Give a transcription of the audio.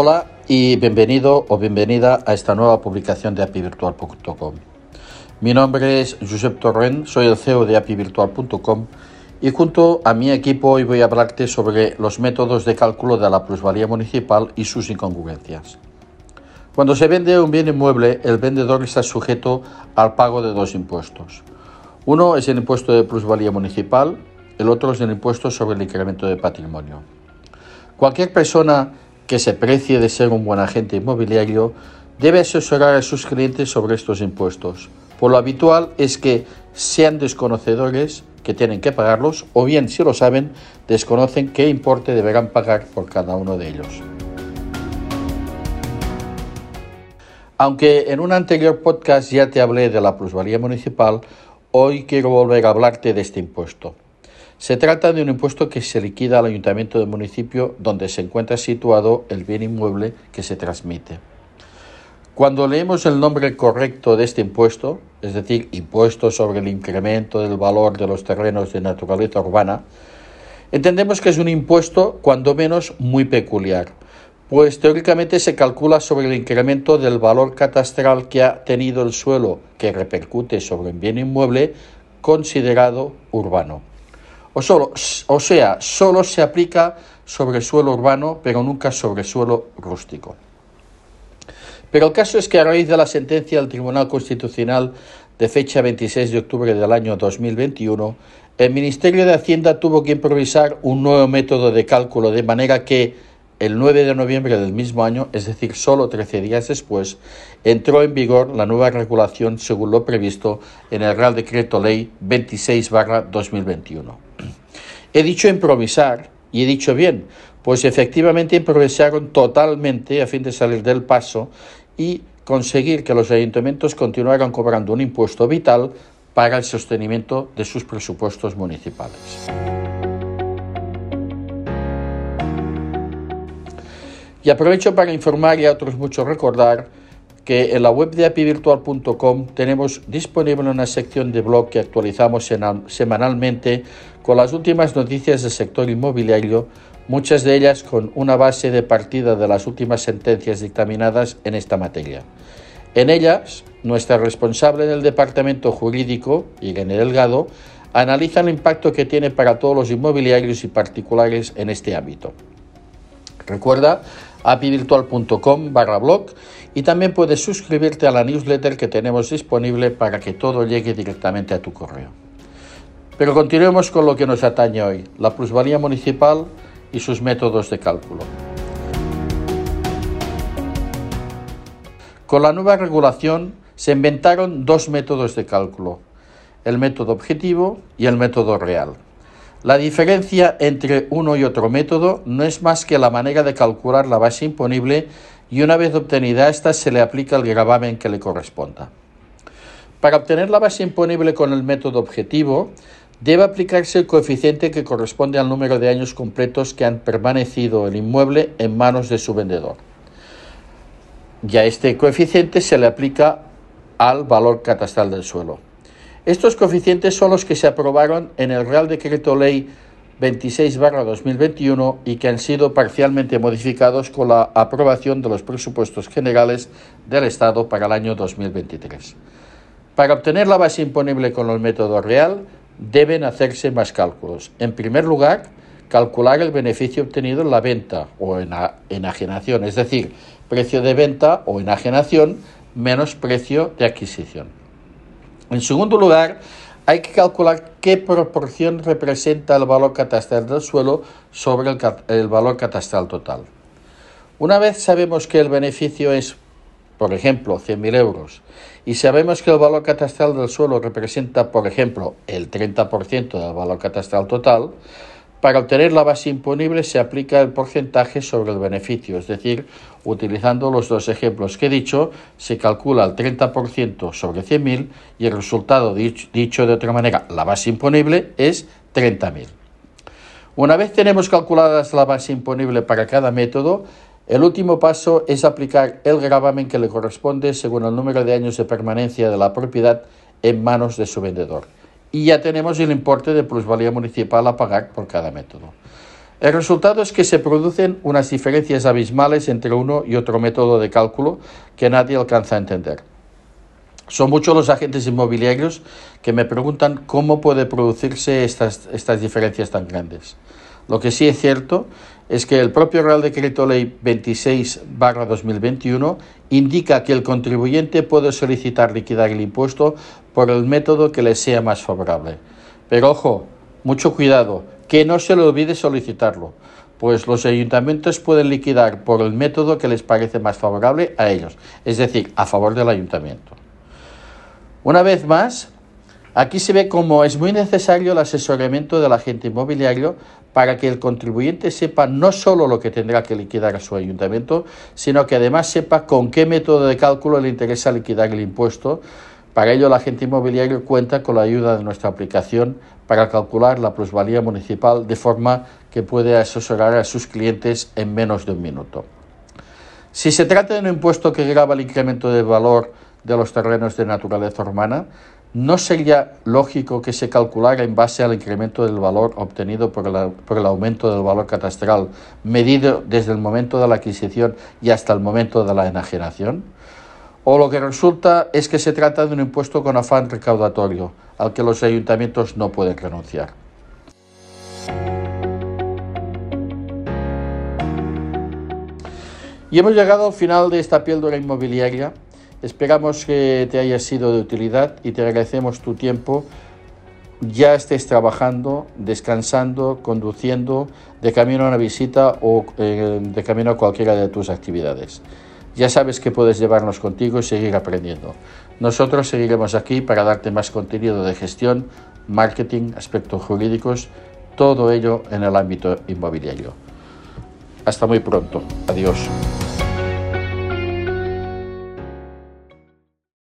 Hola y bienvenido o bienvenida a esta nueva publicación de apivirtual.com. Mi nombre es Josep Torrent, soy el CEO de apivirtual.com y junto a mi equipo hoy voy a hablarte sobre los métodos de cálculo de la plusvalía municipal y sus incongruencias. Cuando se vende un bien inmueble, el vendedor está sujeto al pago de dos impuestos. Uno es el impuesto de plusvalía municipal, el otro es el impuesto sobre el incremento de patrimonio. Cualquier persona que se precie de ser un buen agente inmobiliario debe asesorar a sus clientes sobre estos impuestos. Por lo habitual es que sean desconocedores que tienen que pagarlos o bien si lo saben desconocen qué importe deberán pagar por cada uno de ellos. Aunque en un anterior podcast ya te hablé de la plusvalía municipal, hoy quiero volver a hablarte de este impuesto. Se trata de un impuesto que se liquida al ayuntamiento del municipio donde se encuentra situado el bien inmueble que se transmite. Cuando leemos el nombre correcto de este impuesto, es decir, impuesto sobre el incremento del valor de los terrenos de naturaleza urbana, entendemos que es un impuesto cuando menos muy peculiar, pues teóricamente se calcula sobre el incremento del valor catastral que ha tenido el suelo que repercute sobre un bien inmueble considerado urbano. O, solo, o sea, solo se aplica sobre suelo urbano, pero nunca sobre suelo rústico. Pero el caso es que a raíz de la sentencia del Tribunal Constitucional de fecha 26 de octubre del año 2021, el Ministerio de Hacienda tuvo que improvisar un nuevo método de cálculo, de manera que el 9 de noviembre del mismo año, es decir, solo 13 días después, entró en vigor la nueva regulación según lo previsto en el Real Decreto Ley 26-2021. He dicho improvisar y he dicho bien, pues efectivamente improvisaron totalmente a fin de salir del paso y conseguir que los ayuntamientos continuaran cobrando un impuesto vital para el sostenimiento de sus presupuestos municipales. Y aprovecho para informar y a otros muchos recordar que en la web de apivirtual.com tenemos disponible una sección de blog que actualizamos semanalmente con las últimas noticias del sector inmobiliario, muchas de ellas con una base de partida de las últimas sentencias dictaminadas en esta materia. En ellas, nuestra responsable del departamento jurídico, Irene Delgado, analiza el impacto que tiene para todos los inmobiliarios y particulares en este ámbito. Recuerda apivirtual.com barra blog y también puedes suscribirte a la newsletter que tenemos disponible para que todo llegue directamente a tu correo. Pero continuemos con lo que nos atañe hoy, la plusvalía municipal y sus métodos de cálculo. Con la nueva regulación se inventaron dos métodos de cálculo, el método objetivo y el método real. La diferencia entre uno y otro método no es más que la manera de calcular la base imponible y una vez obtenida esta se le aplica el gravamen que le corresponda. Para obtener la base imponible con el método objetivo, debe aplicarse el coeficiente que corresponde al número de años completos que han permanecido el inmueble en manos de su vendedor. Y a este coeficiente se le aplica al valor catastral del suelo. Estos coeficientes son los que se aprobaron en el Real Decreto Ley 26-2021 y que han sido parcialmente modificados con la aprobación de los presupuestos generales del Estado para el año 2023. Para obtener la base imponible con el método real deben hacerse más cálculos. En primer lugar, calcular el beneficio obtenido en la venta o en enajenación, es decir, precio de venta o enajenación menos precio de adquisición. En segundo lugar, hay que calcular qué proporción representa el valor catastral del suelo sobre el, valor catastral total. Una vez sabemos que el beneficio es, por ejemplo, 100.000 euros y sabemos que el valor catastral del suelo representa, por ejemplo, el 30% del valor catastral total, para obtener la base imponible se aplica el porcentaje sobre el beneficio, es decir, utilizando los dos ejemplos que he dicho, se calcula el 30% sobre 100.000 y el resultado, dicho, de otra manera, la base imponible es 30.000. Una vez tenemos calculadas la base imponible para cada método, el último paso es aplicar el gravamen que le corresponde según el número de años de permanencia de la propiedad en manos de su vendedor y ya tenemos el importe de plusvalía municipal a pagar por cada método. El resultado es que se producen unas diferencias abismales entre uno y otro método de cálculo que nadie alcanza a entender. Son muchos los agentes inmobiliarios que me preguntan cómo puede producirse estas, estas diferencias tan grandes. Lo que sí es cierto es que el propio Real Decreto Ley 26-2021 indica que el contribuyente puede solicitar liquidar el impuesto por el método que le sea más favorable. Pero ojo, mucho cuidado, que no se le olvide solicitarlo, pues los ayuntamientos pueden liquidar por el método que les parece más favorable a ellos, es decir, a favor del ayuntamiento. Una vez más, aquí se ve cómo es muy necesario el asesoramiento del agente inmobiliario para que el contribuyente sepa no solo lo que tendrá que liquidar a su ayuntamiento, sino que además sepa con qué método de cálculo le interesa liquidar el impuesto. Para ello, el agente inmobiliario cuenta con la ayuda de nuestra aplicación para calcular la plusvalía municipal de forma que puede asesorar a sus clientes en menos de un minuto. Si se trata de un impuesto que grava el incremento de valor de los terrenos de naturaleza urbana, ¿no sería lógico que se calculara en base al incremento del valor obtenido por el, por el, aumento del valor catastral, medido desde el momento de la adquisición y hasta el momento de la enajenación? ¿O lo que resulta es que se trata de un impuesto con afán recaudatorio, al que los ayuntamientos no pueden renunciar? Y hemos llegado al final de esta píldora inmobiliaria Esperamos que te haya sido de utilidad y te agradecemos tu tiempo. Ya estés trabajando, descansando, conduciendo, de camino a una visita o eh, de camino a cualquiera de tus actividades. Ya sabes que puedes llevarnos contigo y seguir aprendiendo. Nosotros seguiremos aquí para darte más contenido de gestión, marketing, aspectos jurídicos, todo ello en el ámbito inmobiliario. Hasta muy pronto. Adiós.